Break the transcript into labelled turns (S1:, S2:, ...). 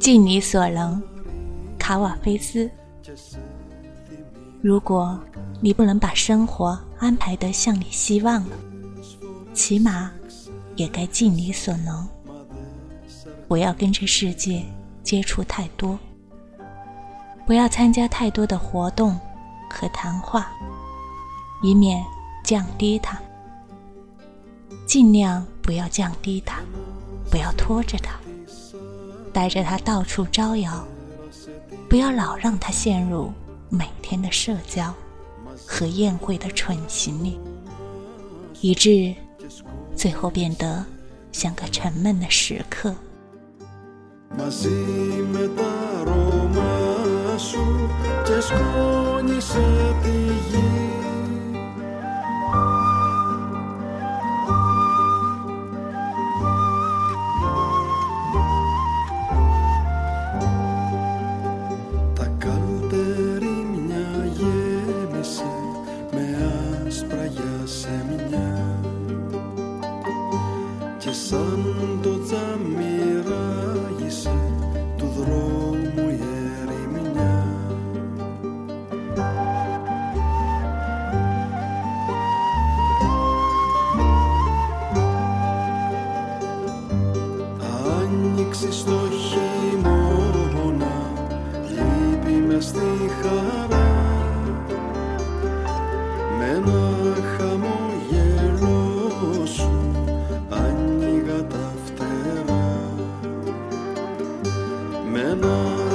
S1: 尽你所能，卡瓦菲斯。如果你不能把生活安排得像你希望了，起码也该尽你所能，不要跟这世界接触太多，不要参加太多的活动和谈话，以免降低它。尽量不要降低它，不要拖着它，带着它到处招摇，不要老让它陷入每天的社交和宴会的蠢行里，以致最后变得像个沉闷的时刻。
S2: σε μια. Και σαν το τζάμι του δρόμου η ερημιά. Άνοιξη στο χειμώνα λύπη μες στη χαρά. Με ένα Oh.